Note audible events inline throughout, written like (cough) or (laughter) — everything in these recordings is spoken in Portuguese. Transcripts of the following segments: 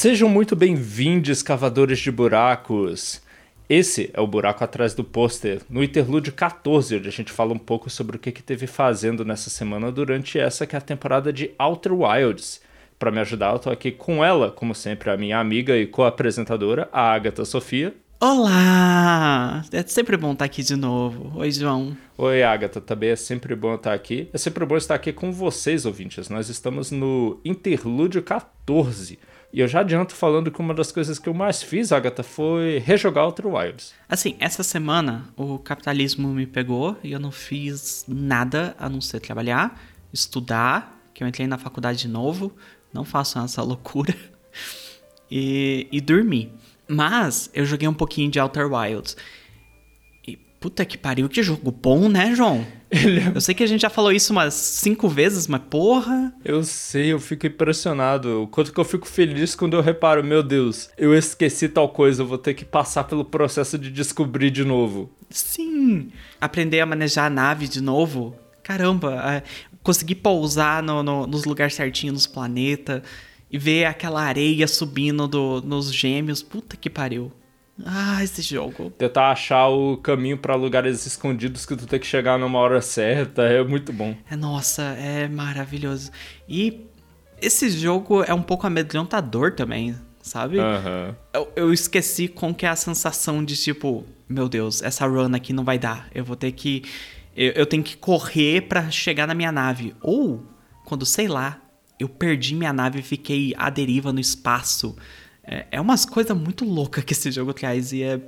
Sejam muito bem-vindos, cavadores de buracos. Esse é o Buraco Atrás do Pôster, no Interlúdio 14, onde a gente fala um pouco sobre o que, que teve fazendo nessa semana durante essa que é a temporada de Outer Wilds. Para me ajudar, eu tô aqui com ela, como sempre, a minha amiga e co-apresentadora, a Agatha Sofia. Olá! É sempre bom estar aqui de novo. Oi, João. Oi, Agatha. Também é sempre bom estar aqui. É sempre bom estar aqui com vocês, ouvintes. Nós estamos no Interlúdio 14. E eu já adianto falando que uma das coisas que eu mais fiz, Agatha, foi rejogar Outer Wilds. Assim, essa semana o capitalismo me pegou e eu não fiz nada a não ser trabalhar, estudar, que eu entrei na faculdade de novo, não façam essa (laughs) loucura, e, e dormir. Mas eu joguei um pouquinho de Outer Wilds. Puta que pariu, que jogo bom, né, João? Ele... Eu sei que a gente já falou isso umas cinco vezes, mas porra. Eu sei, eu fico impressionado. O quanto que eu fico feliz quando eu reparo, meu Deus, eu esqueci tal coisa, eu vou ter que passar pelo processo de descobrir de novo. Sim! Aprender a manejar a nave de novo. Caramba, é, conseguir pousar no, no, nos lugares certinhos nos planetas e ver aquela areia subindo do, nos gêmeos. Puta que pariu. Ah, esse jogo. Tentar achar o caminho para lugares escondidos que tu tem que chegar numa hora certa é muito bom. É, nossa, é maravilhoso. E esse jogo é um pouco amedrontador também, sabe? Aham. Eu, eu esqueci com que é a sensação de tipo, meu Deus, essa run aqui não vai dar. Eu vou ter que. Eu, eu tenho que correr para chegar na minha nave. Ou, quando, sei lá, eu perdi minha nave e fiquei à deriva no espaço. É, é umas coisas muito loucas que esse jogo traz e é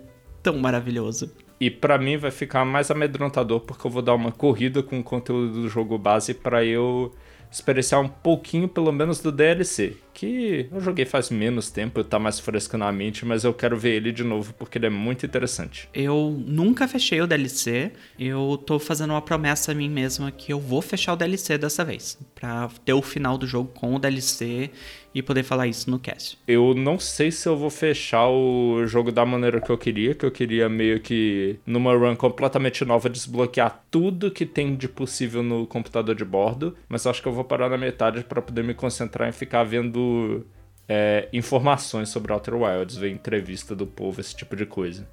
tão maravilhoso. E pra mim vai ficar mais amedrontador porque eu vou dar uma corrida com o conteúdo do jogo base pra eu experienciar um pouquinho, pelo menos, do DLC. Que eu joguei faz menos tempo, tá mais fresco na mente, mas eu quero ver ele de novo porque ele é muito interessante. Eu nunca fechei o DLC. Eu tô fazendo uma promessa a mim mesma que eu vou fechar o DLC dessa vez. Pra ter o final do jogo com o DLC e poder falar isso no cast. Eu não sei se eu vou fechar o jogo da maneira que eu queria, que eu queria meio que numa run completamente nova desbloquear tudo que tem de possível no computador de bordo, mas acho que eu vou parar na metade para poder me concentrar em ficar vendo é, informações sobre Outer Wilds, ver entrevista do povo, esse tipo de coisa.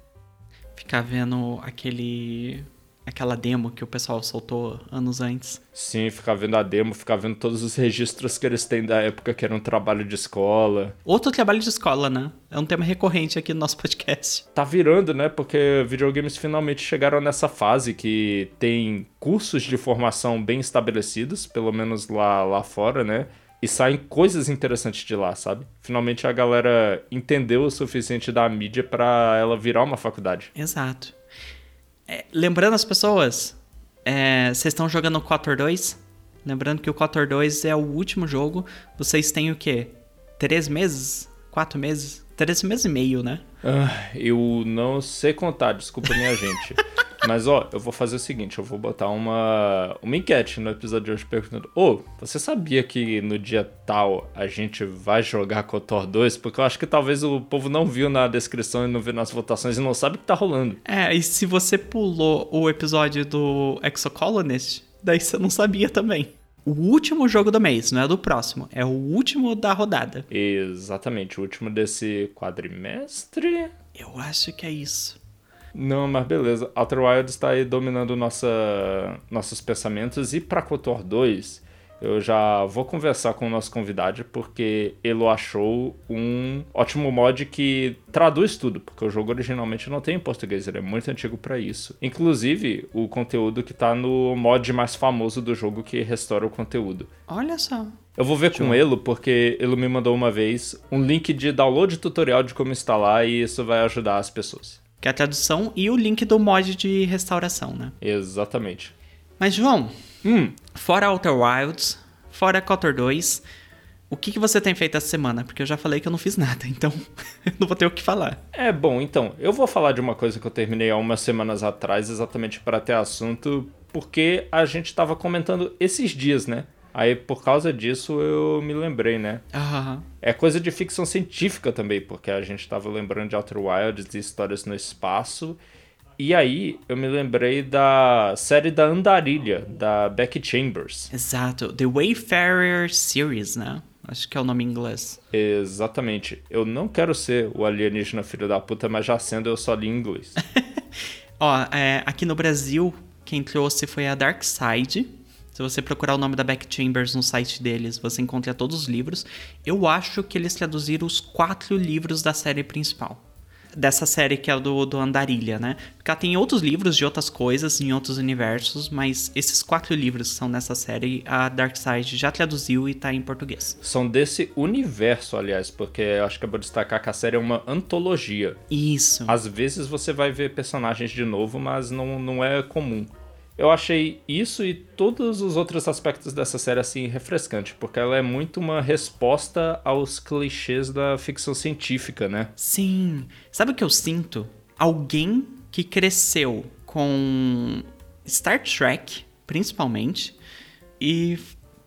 Ficar vendo aquele. Aquela demo que o pessoal soltou anos antes. Sim, ficar vendo a demo, ficar vendo todos os registros que eles têm da época que era um trabalho de escola. Outro trabalho de escola, né? É um tema recorrente aqui no nosso podcast. Tá virando, né? Porque videogames finalmente chegaram nessa fase que tem cursos de formação bem estabelecidos, pelo menos lá, lá fora, né? E saem coisas interessantes de lá, sabe? Finalmente a galera entendeu o suficiente da mídia pra ela virar uma faculdade. Exato. É, lembrando as pessoas, é, vocês estão jogando o Cotor 2? Lembrando que o Cotor 2 é o último jogo. Vocês têm o quê? Três meses? Quatro meses? Três meses e meio, né? Ah, eu não sei contar, desculpa minha gente. (laughs) Mas ó, eu vou fazer o seguinte, eu vou botar uma, uma enquete no episódio de hoje perguntando: Ô, você sabia que no dia tal a gente vai jogar Cotor 2? Porque eu acho que talvez o povo não viu na descrição e não viu nas votações e não sabe o que tá rolando. É, e se você pulou o episódio do Exocolonist, daí você não sabia também. O último jogo do mês, não é do próximo, é o último da rodada. Exatamente, o último desse quadrimestre. Eu acho que é isso. Não, mas beleza. Outer Wilds está aí dominando nossa, nossos pensamentos. E para KOTOR 2, eu já vou conversar com o nosso convidado, porque ele achou um ótimo mod que traduz tudo, porque o jogo originalmente não tem em português, ele é muito antigo para isso. Inclusive, o conteúdo que tá no mod mais famoso do jogo que restaura o conteúdo. Olha só. Eu vou ver com ele, porque ele me mandou uma vez um link de download tutorial de como instalar e isso vai ajudar as pessoas. Que é a tradução e o link do mod de restauração, né? Exatamente. Mas, João, Hum, fora Outer Wilds, fora Cotor 2, o que, que você tem feito essa semana? Porque eu já falei que eu não fiz nada, (laughs) então não vou ter o que falar. É bom, então, eu vou falar de uma coisa que eu terminei há umas semanas atrás, exatamente para ter assunto, porque a gente tava comentando esses dias, né? Aí por causa disso eu me lembrei, né? Aham. É coisa de ficção científica também, porque a gente tava lembrando de Outer Wilds e histórias no espaço. E aí eu me lembrei da série da Andarilha, da Becky Chambers. Exato, The Wayfarer Series, né? Acho que é o nome em inglês. Exatamente. Eu não quero ser o alienígena filho da puta, mas já sendo eu só li inglês. (laughs) Ó, é, aqui no Brasil, quem trouxe foi a Dark Side. Se você procurar o nome da Beck Chambers no site deles, você encontra todos os livros. Eu acho que eles traduziram os quatro livros da série principal dessa série que é do, do Andarilha, né? Porque ela tem outros livros de outras coisas, em outros universos, mas esses quatro livros que são nessa série, a Dark Side já traduziu e tá em português. São desse universo, aliás, porque eu acho que eu vou destacar que a série é uma antologia. Isso. Às vezes você vai ver personagens de novo, mas não, não é comum. Eu achei isso e todos os outros aspectos dessa série assim refrescante, porque ela é muito uma resposta aos clichês da ficção científica, né? Sim. Sabe o que eu sinto? Alguém que cresceu com Star Trek, principalmente, e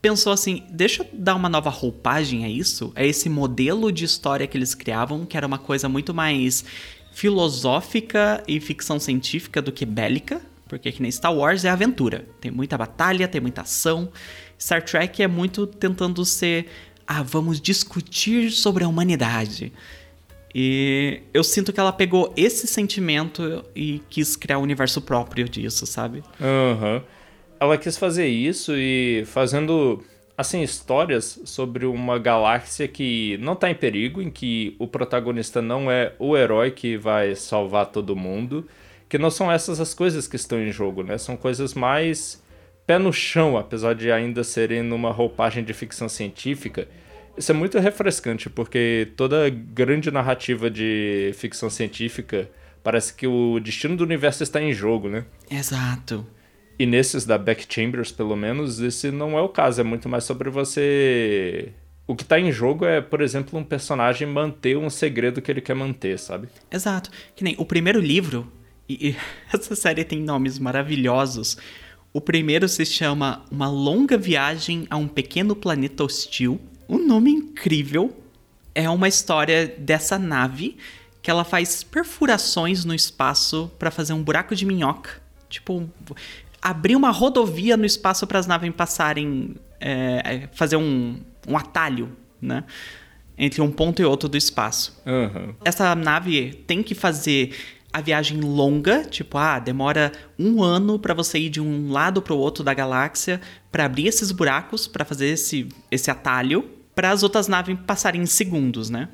pensou assim: deixa eu dar uma nova roupagem a isso, a esse modelo de história que eles criavam, que era uma coisa muito mais filosófica e ficção científica do que bélica, porque que nem Star Wars é aventura. Tem muita batalha, tem muita ação. Star Trek é muito tentando ser. Ah, vamos discutir sobre a humanidade. E eu sinto que ela pegou esse sentimento e quis criar um universo próprio disso, sabe? Aham. Uhum. Ela quis fazer isso e fazendo assim histórias sobre uma galáxia que não está em perigo, em que o protagonista não é o herói que vai salvar todo mundo que não são essas as coisas que estão em jogo, né? São coisas mais pé no chão, apesar de ainda serem numa roupagem de ficção científica. Isso é muito refrescante, porque toda grande narrativa de ficção científica parece que o destino do universo está em jogo, né? Exato. E nesses da Back Chambers, pelo menos, esse não é o caso. É muito mais sobre você. O que está em jogo é, por exemplo, um personagem manter um segredo que ele quer manter, sabe? Exato. Que nem o primeiro livro e, (laughs) essa série tem nomes maravilhosos. O primeiro se chama Uma Longa Viagem a um Pequeno Planeta Hostil. Um nome incrível. É uma história dessa nave que ela faz perfurações no espaço para fazer um buraco de minhoca. Tipo, abrir uma rodovia no espaço para as naves passarem. É, fazer um, um atalho, né? Entre um ponto e outro do espaço. Uhum. Essa nave tem que fazer a viagem longa, tipo, ah, demora um ano para você ir de um lado para o outro da galáxia para abrir esses buracos, para fazer esse, esse atalho, para as outras naves passarem em segundos, né?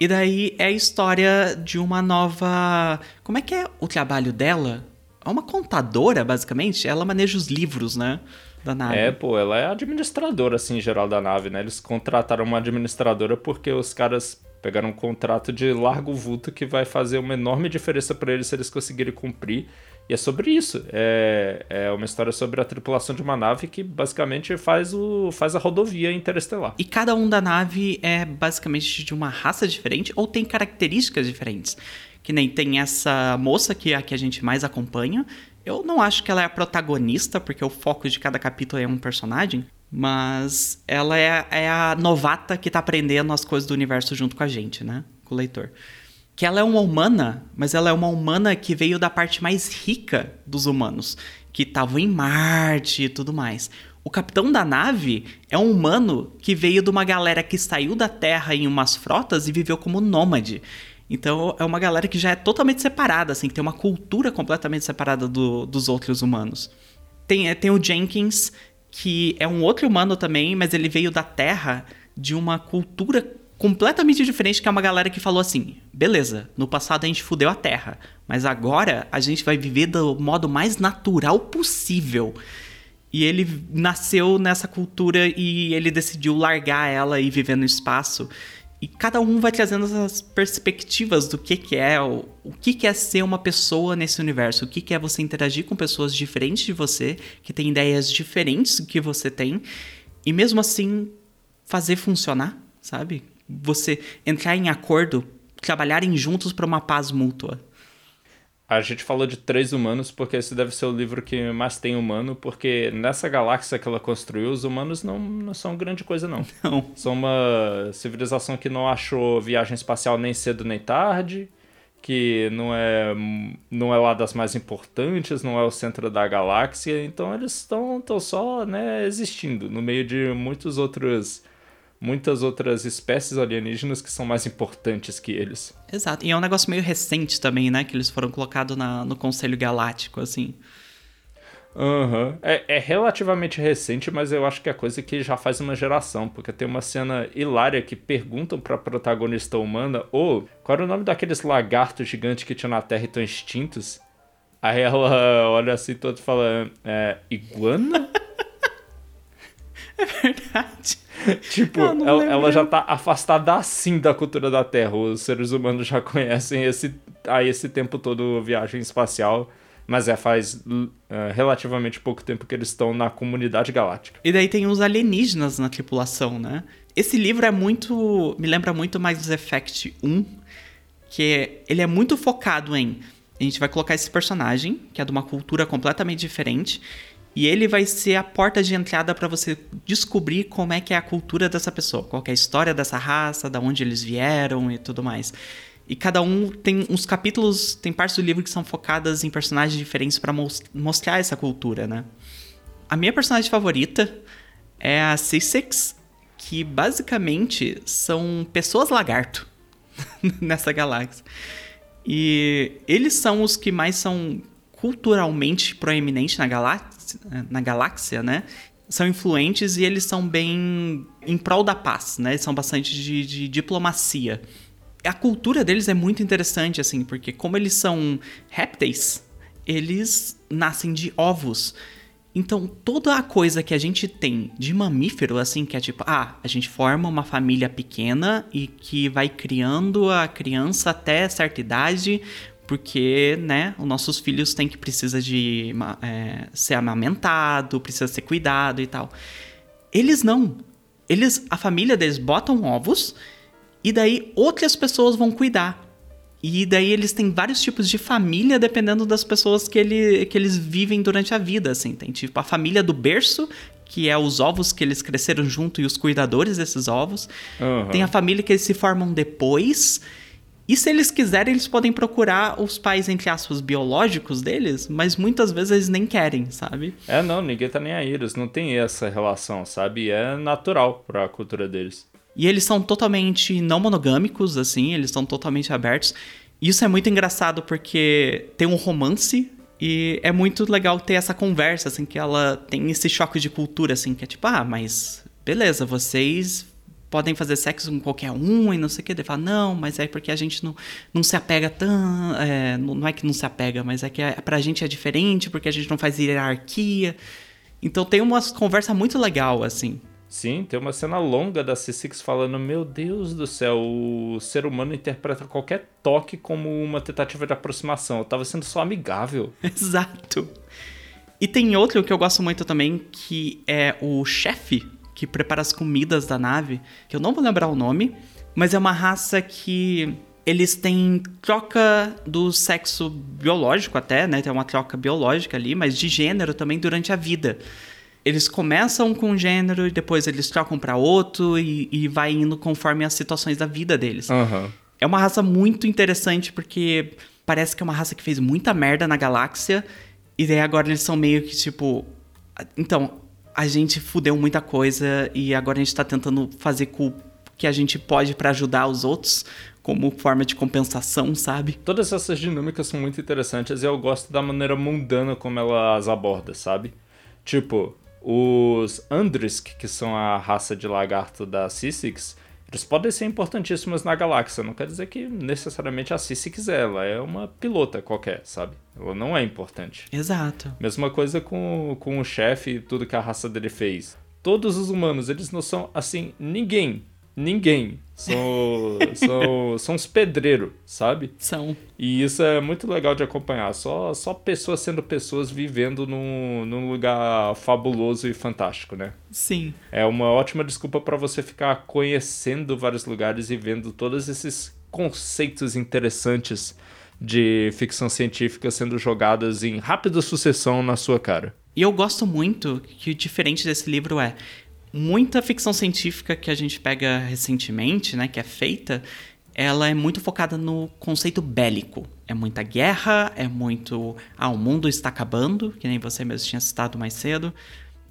E daí é a história de uma nova. Como é que é o trabalho dela? É uma contadora, basicamente. Ela maneja os livros, né? Da nave. É, pô, ela é administradora, assim, em geral da nave, né? Eles contrataram uma administradora porque os caras Pegaram um contrato de largo vulto que vai fazer uma enorme diferença para eles se eles conseguirem cumprir. E é sobre isso. É, é uma história sobre a tripulação de uma nave que basicamente faz, o, faz a rodovia interestelar. E cada um da nave é basicamente de uma raça diferente ou tem características diferentes. Que nem tem essa moça que é a que a gente mais acompanha. Eu não acho que ela é a protagonista, porque o foco de cada capítulo é um personagem. Mas ela é, é a novata que tá aprendendo as coisas do universo junto com a gente, né? Com o leitor. Que ela é uma humana, mas ela é uma humana que veio da parte mais rica dos humanos, que estavam em Marte e tudo mais. O capitão da nave é um humano que veio de uma galera que saiu da Terra em umas frotas e viveu como nômade. Então é uma galera que já é totalmente separada, assim, que tem uma cultura completamente separada do, dos outros humanos. Tem, tem o Jenkins, que é um outro humano também, mas ele veio da Terra de uma cultura completamente diferente, que é uma galera que falou assim: beleza, no passado a gente fudeu a Terra, mas agora a gente vai viver do modo mais natural possível. E ele nasceu nessa cultura e ele decidiu largar ela e viver no espaço. E cada um vai trazendo essas perspectivas do que, que é, o, o que, que é ser uma pessoa nesse universo, o que, que é você interagir com pessoas diferentes de você, que têm ideias diferentes do que você tem, e mesmo assim fazer funcionar, sabe? Você entrar em acordo, trabalharem juntos para uma paz mútua. A gente falou de três humanos porque esse deve ser o livro que mais tem humano, porque nessa galáxia que ela construiu, os humanos não, não são grande coisa, não. (laughs) Não. São uma civilização que não achou viagem espacial nem cedo nem tarde, que não é, não é lá das mais importantes, não é o centro da galáxia, então eles estão só né, existindo no meio de muitos outros, muitas outras espécies alienígenas que são mais importantes que eles. Exato, e é um negócio meio recente também, né, que eles foram colocados na, no Conselho Galáctico, assim. Uhum. É, é, relativamente recente, mas eu acho que é coisa que já faz uma geração, porque tem uma cena hilária que perguntam pra protagonista humana, ô, oh, qual era o nome daqueles lagartos gigantes que tinha na Terra e estão extintos? Aí ela (laughs) olha assim todo e fala, é, iguana? É verdade. (laughs) tipo, ela, ela, já tá afastada assim da cultura da Terra. Os seres humanos já conhecem esse, há esse tempo todo viagem espacial mas é, faz uh, relativamente pouco tempo que eles estão na comunidade galáctica. E daí tem os alienígenas na tripulação, né? Esse livro é muito. me lembra muito mais Mass Effect 1, que ele é muito focado em. A gente vai colocar esse personagem, que é de uma cultura completamente diferente, e ele vai ser a porta de entrada para você descobrir como é que é a cultura dessa pessoa, qual é a história dessa raça, da onde eles vieram e tudo mais. E cada um tem uns capítulos, tem partes do livro que são focadas em personagens diferentes para mostrar essa cultura, né? A minha personagem favorita é a C6, que basicamente são pessoas lagarto (laughs) nessa galáxia. E eles são os que mais são culturalmente proeminentes na galáxia, na galáxia, né? São influentes e eles são bem em prol da paz, né? Eles são bastante de, de diplomacia a cultura deles é muito interessante, assim, porque como eles são répteis, eles nascem de ovos. Então, toda a coisa que a gente tem de mamífero, assim, que é tipo, ah, a gente forma uma família pequena e que vai criando a criança até certa idade, porque, né, os nossos filhos têm que precisar de é, ser amamentado, precisa ser cuidado e tal. Eles não. Eles, a família deles botam ovos e daí outras pessoas vão cuidar. E daí eles têm vários tipos de família dependendo das pessoas que, ele, que eles vivem durante a vida, assim. Tem tipo a família do berço, que é os ovos que eles cresceram junto e os cuidadores desses ovos. Uhum. Tem a família que eles se formam depois. E se eles quiserem, eles podem procurar os pais, entre aspas, biológicos deles, mas muitas vezes eles nem querem, sabe? É, não, ninguém tá nem aí, eles não têm essa relação, sabe? É natural para a cultura deles. E eles são totalmente não monogâmicos, assim, eles são totalmente abertos. Isso é muito engraçado porque tem um romance e é muito legal ter essa conversa, assim, que ela tem esse choque de cultura, assim, que é tipo, ah, mas beleza, vocês podem fazer sexo com qualquer um e não sei o que. Ele fala, não, mas é porque a gente não, não se apega tão. É, não é que não se apega, mas é que é, pra gente é diferente, porque a gente não faz hierarquia. Então tem uma conversa muito legal, assim. Sim, tem uma cena longa da C6 falando: Meu Deus do céu, o ser humano interpreta qualquer toque como uma tentativa de aproximação. Eu tava sendo só amigável. (laughs) Exato. E tem outro que eu gosto muito também, que é o chefe que prepara as comidas da nave, que eu não vou lembrar o nome, mas é uma raça que eles têm troca do sexo biológico até, né? Tem uma troca biológica ali, mas de gênero também durante a vida eles começam com um gênero e depois eles trocam para outro e, e vai indo conforme as situações da vida deles. Uhum. É uma raça muito interessante porque parece que é uma raça que fez muita merda na galáxia e daí agora eles são meio que tipo. Então, a gente fudeu muita coisa e agora a gente tá tentando fazer o que a gente pode para ajudar os outros como forma de compensação, sabe? Todas essas dinâmicas são muito interessantes e eu gosto da maneira mundana como elas abordam, sabe? Tipo, os Andrisk, que são a raça de lagarto da Syssix, eles podem ser importantíssimos na galáxia. Não quer dizer que necessariamente a Syssix é. Ela é uma pilota qualquer, sabe? Ela não é importante. Exato. Mesma coisa com, com o chefe e tudo que a raça dele fez. Todos os humanos, eles não são, assim, ninguém ninguém. São, (laughs) são, são os pedreiros, sabe? São. E isso é muito legal de acompanhar. Só, só pessoas sendo pessoas vivendo num, num lugar fabuloso e fantástico, né? Sim. É uma ótima desculpa para você ficar conhecendo vários lugares e vendo todos esses conceitos interessantes de ficção científica sendo jogadas em rápida sucessão na sua cara. E eu gosto muito que o diferente desse livro é muita ficção científica que a gente pega recentemente, né, que é feita, ela é muito focada no conceito bélico. É muita guerra, é muito. Ah, o mundo está acabando, que nem você mesmo tinha citado mais cedo.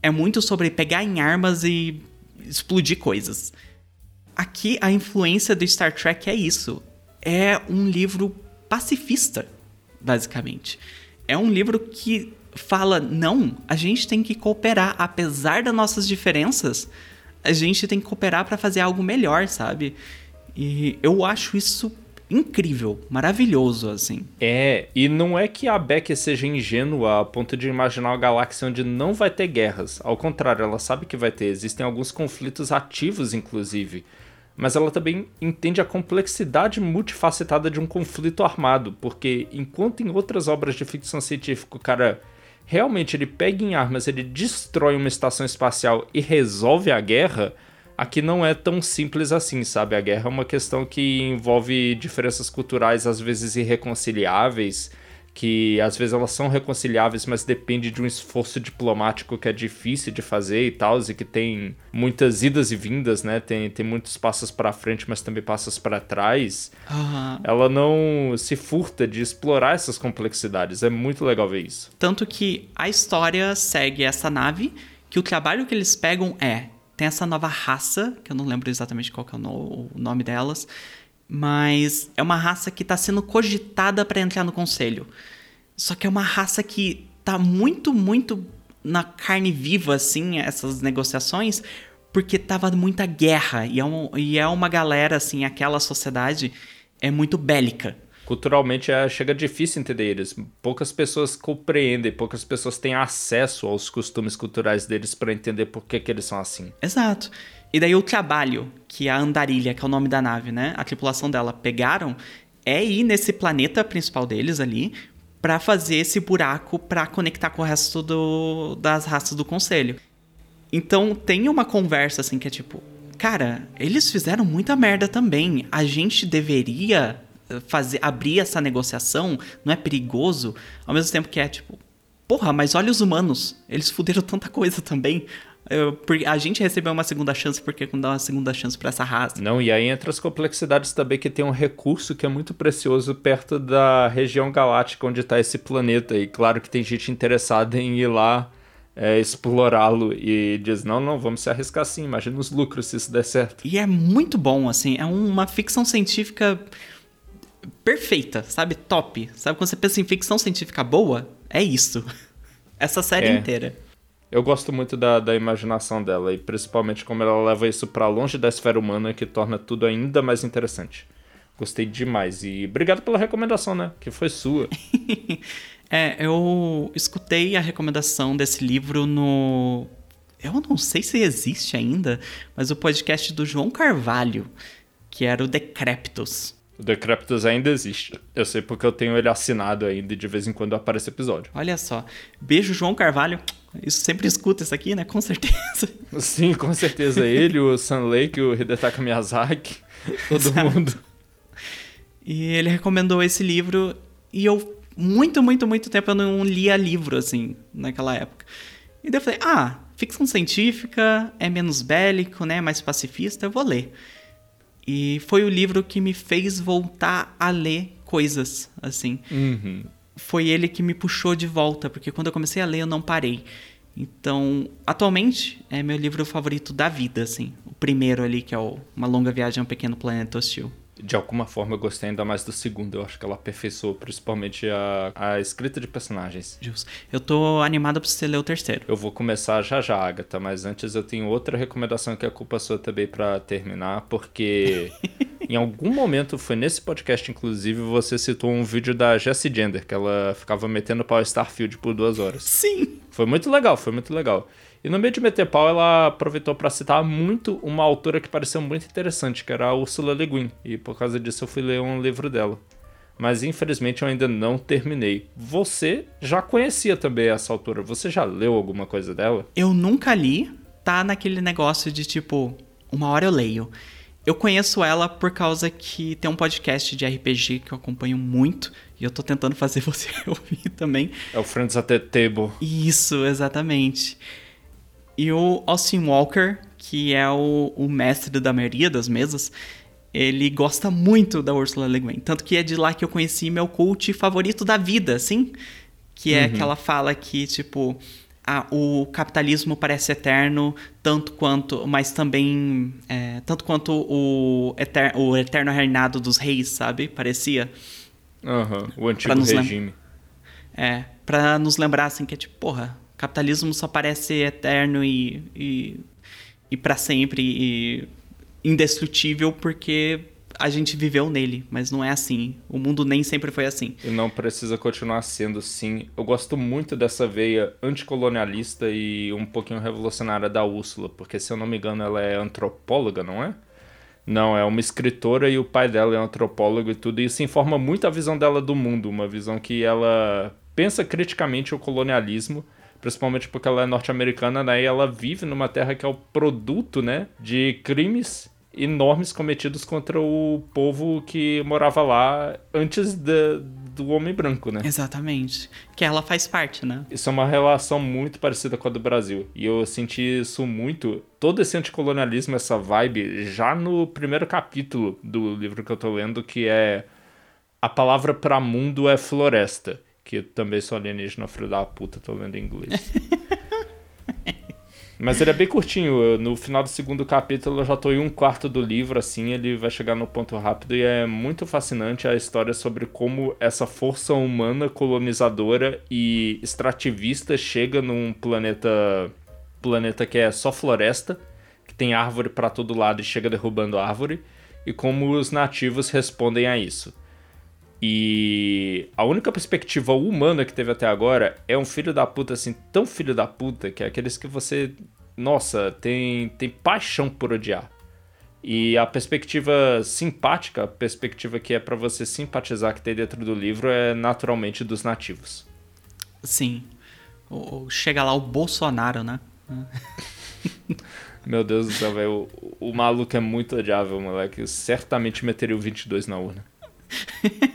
É muito sobre pegar em armas e explodir coisas. Aqui a influência do Star Trek é isso. É um livro pacifista, basicamente. É um livro que fala: não, a gente tem que cooperar, apesar das nossas diferenças, a gente tem que cooperar para fazer algo melhor, sabe? E eu acho isso incrível, maravilhoso, assim. É, e não é que a Beck seja ingênua a ponto de imaginar uma galáxia onde não vai ter guerras. Ao contrário, ela sabe que vai ter. Existem alguns conflitos ativos, inclusive. Mas ela também entende a complexidade multifacetada de um conflito armado, porque enquanto em outras obras de ficção científica o cara realmente ele pega em armas, ele destrói uma estação espacial e resolve a guerra, aqui não é tão simples assim, sabe? A guerra é uma questão que envolve diferenças culturais às vezes irreconciliáveis, que às vezes elas são reconciliáveis, mas depende de um esforço diplomático que é difícil de fazer e tal, e que tem muitas idas e vindas, né? Tem, tem muitos passos para frente, mas também passos para trás. Uhum. Ela não se furta de explorar essas complexidades. É muito legal ver isso. Tanto que a história segue essa nave, que o trabalho que eles pegam é tem essa nova raça, que eu não lembro exatamente qual é o, no, o nome delas, mas é uma raça que está sendo cogitada para entrar no conselho. Só que é uma raça que tá muito, muito na carne viva, assim, essas negociações, porque tava muita guerra e é, um, e é uma galera, assim, aquela sociedade é muito bélica culturalmente é, chega difícil entender eles. Poucas pessoas compreendem, poucas pessoas têm acesso aos costumes culturais deles para entender por que, que eles são assim. Exato. E daí o trabalho que a Andarilha, que é o nome da nave, né? A tripulação dela pegaram é ir nesse planeta principal deles ali para fazer esse buraco para conectar com o resto do, das raças do conselho. Então tem uma conversa assim que é tipo, cara, eles fizeram muita merda também. A gente deveria fazer abrir essa negociação não é perigoso, ao mesmo tempo que é tipo, porra, mas olha os humanos, eles fuderam tanta coisa também. Eu, a gente recebeu uma segunda chance porque quando dá uma segunda chance para essa raça. Não, e aí entra as complexidades também que tem um recurso que é muito precioso perto da região galáctica onde está esse planeta. E claro que tem gente interessada em ir lá é, explorá-lo e diz: não, não, vamos se arriscar sim, imagina os lucros se isso der certo. E é muito bom, assim, é uma ficção científica perfeita, sabe? Top. Sabe quando você pensa em ficção científica boa? É isso. (laughs) Essa série é. inteira. Eu gosto muito da, da imaginação dela e principalmente como ela leva isso para longe da esfera humana que torna tudo ainda mais interessante. Gostei demais e obrigado pela recomendação, né? Que foi sua. (laughs) é, eu escutei a recomendação desse livro no. Eu não sei se existe ainda, mas o podcast do João Carvalho, que era o Decreptus. O Decreptus ainda existe. Eu sei porque eu tenho ele assinado ainda e de vez em quando aparece episódio. Olha só. Beijo, João Carvalho. Isso sempre escuta isso aqui, né? Com certeza. Sim, com certeza. Ele, o Sun Lake, o Hidetaka Miyazaki, todo Exato. mundo. E ele recomendou esse livro e eu, muito, muito, muito tempo eu não lia livro, assim, naquela época. E daí eu falei, ah, ficção científica, é menos bélico, né? Mais pacifista, eu vou ler. E foi o livro que me fez voltar a ler coisas, assim. Uhum. Foi ele que me puxou de volta, porque quando eu comecei a ler eu não parei. Então, atualmente é meu livro favorito da vida, assim. O primeiro ali, que é o Uma Longa Viagem a um Pequeno Planeta Hostil de alguma forma eu gostei ainda mais do segundo. Eu acho que ela aperfeiçoou principalmente a, a escrita de personagens. Justo. Eu tô animado pra você ler o terceiro. Eu vou começar já já, Agatha, mas antes eu tenho outra recomendação que é culpa sua também para terminar, porque (laughs) em algum momento, foi nesse podcast inclusive, você citou um vídeo da Jessie Gender, que ela ficava metendo pau Starfield por duas horas. Sim. Foi muito legal, foi muito legal. E no meio de meter pau, ela aproveitou para citar muito uma autora que pareceu muito interessante, que era a Ursula Le Guin. E por causa disso eu fui ler um livro dela. Mas infelizmente eu ainda não terminei. Você já conhecia também essa autora? Você já leu alguma coisa dela? Eu nunca li. Tá naquele negócio de tipo, uma hora eu leio. Eu conheço ela por causa que tem um podcast de RPG que eu acompanho muito e eu tô tentando fazer (laughs) você ouvir também. É o Friends at the Table. Isso, exatamente. E o Austin Walker, que é o, o mestre da maioria das mesas, ele gosta muito da Ursula Le Guin. Tanto que é de lá que eu conheci meu coach favorito da vida, assim. Que é uhum. que ela fala que, tipo, a, o capitalismo parece eterno, tanto quanto, mas também, é, tanto quanto o, eter, o eterno reinado dos reis, sabe? Parecia. Uhum, o antigo regime. É, pra nos lembrar, assim, que é tipo, porra, capitalismo só parece eterno e, e, e para sempre e indestrutível porque a gente viveu nele, mas não é assim. O mundo nem sempre foi assim. E não precisa continuar sendo sim. Eu gosto muito dessa veia anticolonialista e um pouquinho revolucionária da Úrsula, porque se eu não me engano ela é antropóloga, não é? Não, é uma escritora e o pai dela é antropólogo e tudo. E isso informa muito a visão dela do mundo, uma visão que ela pensa criticamente o colonialismo, principalmente porque ela é norte-americana, né? E ela vive numa terra que é o produto, né, de crimes enormes cometidos contra o povo que morava lá antes de, do homem branco, né? Exatamente. Que ela faz parte, né? Isso é uma relação muito parecida com a do Brasil. E eu senti isso muito, todo esse anticolonialismo, essa vibe, já no primeiro capítulo do livro que eu tô lendo, que é A Palavra para Mundo é Floresta. Que eu também sou alienígena, filho da puta, tô lendo em inglês. (laughs) Mas ele é bem curtinho. No final do segundo capítulo eu já tô em um quarto do livro, assim, ele vai chegar no ponto rápido e é muito fascinante a história sobre como essa força humana colonizadora e extrativista chega num planeta planeta que é só floresta, que tem árvore para todo lado e chega derrubando árvore, e como os nativos respondem a isso. E a única perspectiva humana que teve até agora é um filho da puta, assim, tão filho da puta, que é aqueles que você, nossa, tem, tem paixão por odiar. E a perspectiva simpática, a perspectiva que é para você simpatizar que tem dentro do livro é naturalmente dos nativos. Sim. chega lá o Bolsonaro, né? Meu Deus do céu, velho. O, o maluco é muito odiável, moleque. Eu certamente meteria o 22 na urna.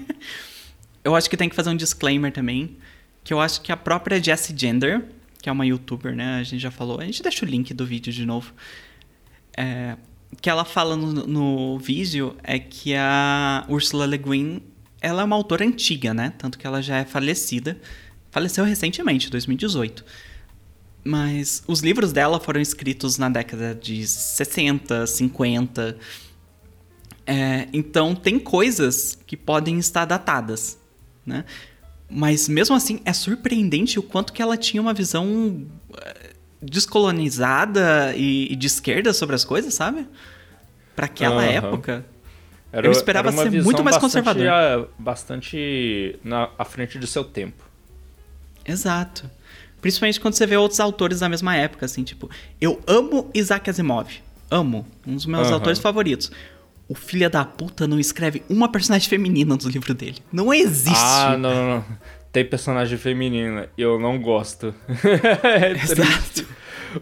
(laughs) eu acho que tem que fazer um disclaimer também, que eu acho que a própria Jessie Gender, que é uma youtuber, né? A gente já falou. A gente deixa o link do vídeo de novo. É, que ela fala no, no vídeo é que a Ursula Le Guin, ela é uma autora antiga, né? Tanto que ela já é falecida. Faleceu recentemente, 2018. Mas os livros dela foram escritos na década de 60, 50. É, então tem coisas que podem estar datadas, né? Mas mesmo assim é surpreendente o quanto que ela tinha uma visão é, descolonizada e, de esquerda sobre as coisas, sabe? Para aquela uhum. época. Era, eu esperava ser muito mais conservador. Bastante na à frente do seu tempo. Exato. Principalmente quando você vê outros autores da mesma época, assim, tipo, eu amo Isaac Asimov. Amo. Um dos meus uhum. autores favoritos o filho da puta não escreve uma personagem feminina no livro dele. Não existe. Ah, não, não, não. Tem personagem feminina eu não gosto. (laughs) é Exato.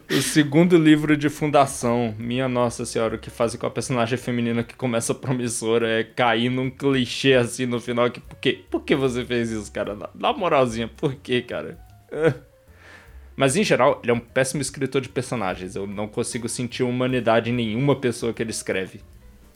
O segundo livro de fundação, minha nossa senhora, o que faz com a personagem feminina que começa promissora é cair num clichê assim no final. Que, por, quê? por que você fez isso, cara? Dá moralzinha, por que, cara? (laughs) Mas em geral, ele é um péssimo escritor de personagens. Eu não consigo sentir humanidade em nenhuma pessoa que ele escreve.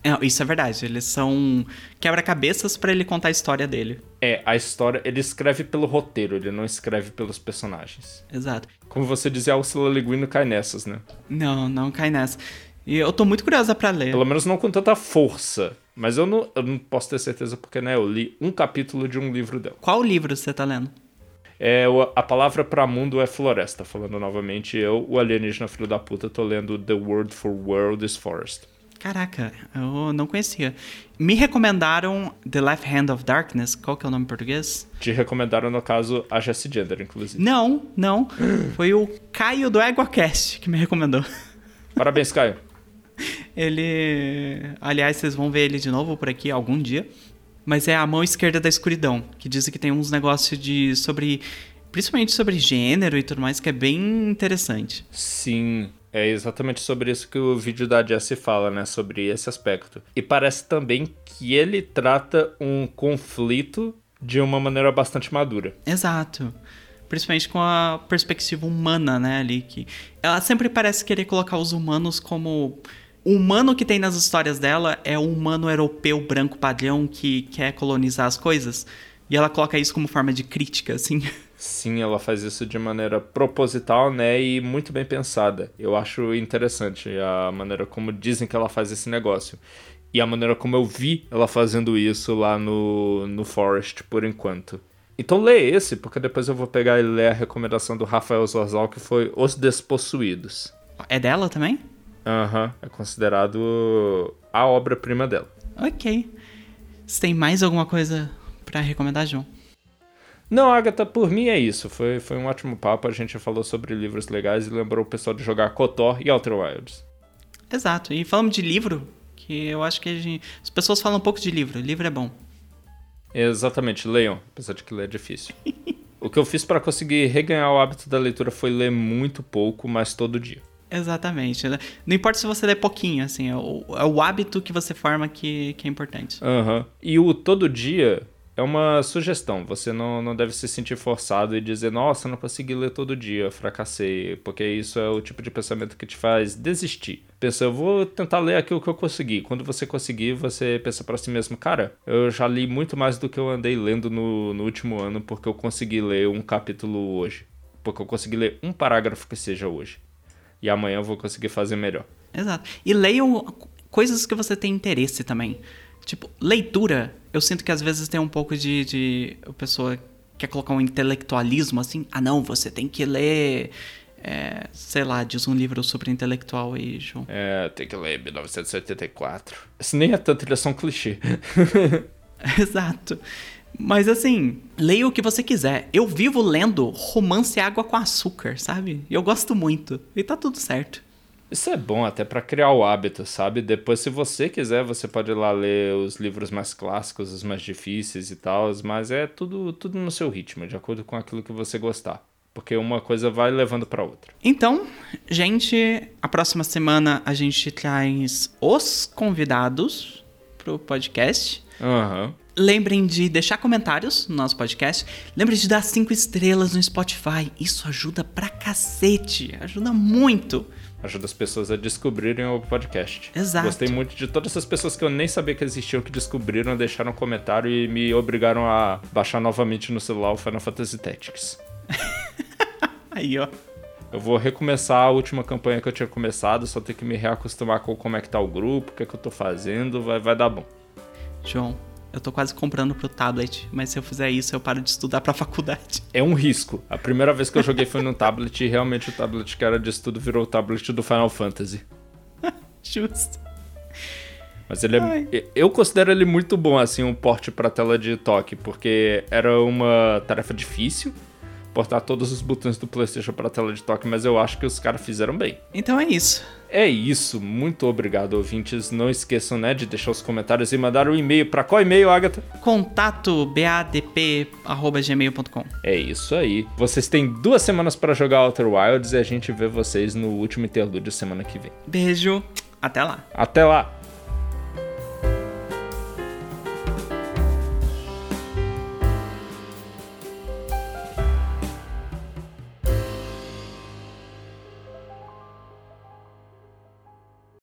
É, isso é verdade. Eles são quebra-cabeças para ele contar a história dele. É, a história. Ele escreve pelo roteiro, ele não escreve pelos personagens. Exato. Como você dizia, Le Guin não cai nessas, né? Não, não cai nessa. E eu tô muito curiosa para ler. Pelo menos não com tanta força. Mas eu não, eu não posso ter certeza porque, né, eu li um capítulo de um livro dela. Qual livro você tá lendo? É, a palavra para mundo é floresta. Falando novamente, eu, o alienígena filho da puta, tô lendo The Word for World is Forest. Caraca, eu não conhecia. Me recomendaram The Left Hand of Darkness. Qual que é o nome em português? Te recomendaram, no caso, a Jessie Gender, inclusive. Não, não. Foi o Caio do EguaCast que me recomendou. Parabéns, Caio. Ele... Aliás, vocês vão ver ele de novo por aqui algum dia. Mas é A Mão Esquerda da Escuridão, que dizem que tem uns negócios de... sobre... Principalmente sobre gênero e tudo mais, que é bem interessante. Sim, é exatamente sobre isso que o vídeo da Jessie fala, né? Sobre esse aspecto. E parece também que ele trata um conflito de uma maneira bastante madura. Exato. Principalmente com a perspectiva humana, né? Ali que ela sempre parece querer colocar os humanos como o humano que tem nas histórias dela é um humano europeu branco padrão que quer colonizar as coisas. E ela coloca isso como forma de crítica, assim. (laughs) Sim, ela faz isso de maneira proposital, né, e muito bem pensada. Eu acho interessante a maneira como dizem que ela faz esse negócio. E a maneira como eu vi ela fazendo isso lá no, no Forest, por enquanto. Então lê esse, porque depois eu vou pegar e ler a recomendação do Rafael Zorzal, que foi Os Despossuídos. É dela também? Aham, uhum, é considerado a obra-prima dela. Ok. Você tem mais alguma coisa para recomendar, João? Não, Agatha, por mim é isso. Foi, foi um ótimo papo. A gente falou sobre livros legais e lembrou o pessoal de jogar KOTOR e Outer Wilds. Exato. E falando de livro, que eu acho que gente... as pessoas falam um pouco de livro. Livro é bom. Exatamente, leiam, apesar de que ler é difícil. (laughs) o que eu fiz para conseguir reganhar o hábito da leitura foi ler muito pouco, mas todo dia. Exatamente. Não importa se você lê pouquinho, assim, é o, é o hábito que você forma que, que é importante. Aham. Uhum. E o todo dia é uma sugestão. Você não, não deve se sentir forçado e dizer, nossa, não consegui ler todo dia, fracassei. Porque isso é o tipo de pensamento que te faz desistir. Pensa, eu vou tentar ler aquilo que eu consegui. Quando você conseguir, você pensa para si mesmo, cara, eu já li muito mais do que eu andei lendo no, no último ano porque eu consegui ler um capítulo hoje. Porque eu consegui ler um parágrafo que seja hoje. E amanhã eu vou conseguir fazer melhor. Exato. E leiam coisas que você tem interesse também. Tipo, leitura, eu sinto que às vezes tem um pouco de, de. A pessoa quer colocar um intelectualismo assim. Ah, não, você tem que ler. É, sei lá, diz um livro super intelectual aí, João. É, tem que ler 1984. Isso nem é tanto, ele é só um clichê. (laughs) Exato. Mas assim, leia o que você quiser. Eu vivo lendo romance água com açúcar, sabe? Eu gosto muito. E tá tudo certo. Isso é bom até para criar o hábito, sabe? Depois, se você quiser, você pode ir lá ler os livros mais clássicos, os mais difíceis e tal, mas é tudo, tudo no seu ritmo, de acordo com aquilo que você gostar. Porque uma coisa vai levando para outra. Então, gente, a próxima semana a gente traz os convidados pro podcast. Aham. Uhum. Lembrem de deixar comentários no nosso podcast. Lembrem de dar cinco estrelas no Spotify. Isso ajuda pra cacete. Ajuda muito ajuda as pessoas a descobrirem o podcast. Exato. Gostei muito de todas essas pessoas que eu nem sabia que existiam, que descobriram, deixaram um comentário e me obrigaram a baixar novamente no celular o Final Fantasy Tactics. (laughs) Aí, ó. Eu vou recomeçar a última campanha que eu tinha começado, só ter que me reacostumar com como é que tá o grupo, o que é que eu tô fazendo, vai, vai dar bom. João, eu tô quase comprando pro tablet, mas se eu fizer isso, eu paro de estudar pra faculdade. É um risco. A primeira vez que eu joguei foi no tablet e realmente o tablet que era de estudo virou o tablet do Final Fantasy. (laughs) Justo. Mas ele é, eu considero ele muito bom, assim, um porte pra tela de toque, porque era uma tarefa difícil portar todos os botões do PlayStation para tela de toque, mas eu acho que os caras fizeram bem. Então é isso. É isso. Muito obrigado, ouvintes. Não esqueçam, né, de deixar os comentários e mandar um e-mail para qual e-mail, Agatha? Contato badp@gmail.com. É isso aí. Vocês têm duas semanas para jogar Outer Wilds e a gente vê vocês no último interlúdio semana que vem. Beijo. Até lá. Até lá.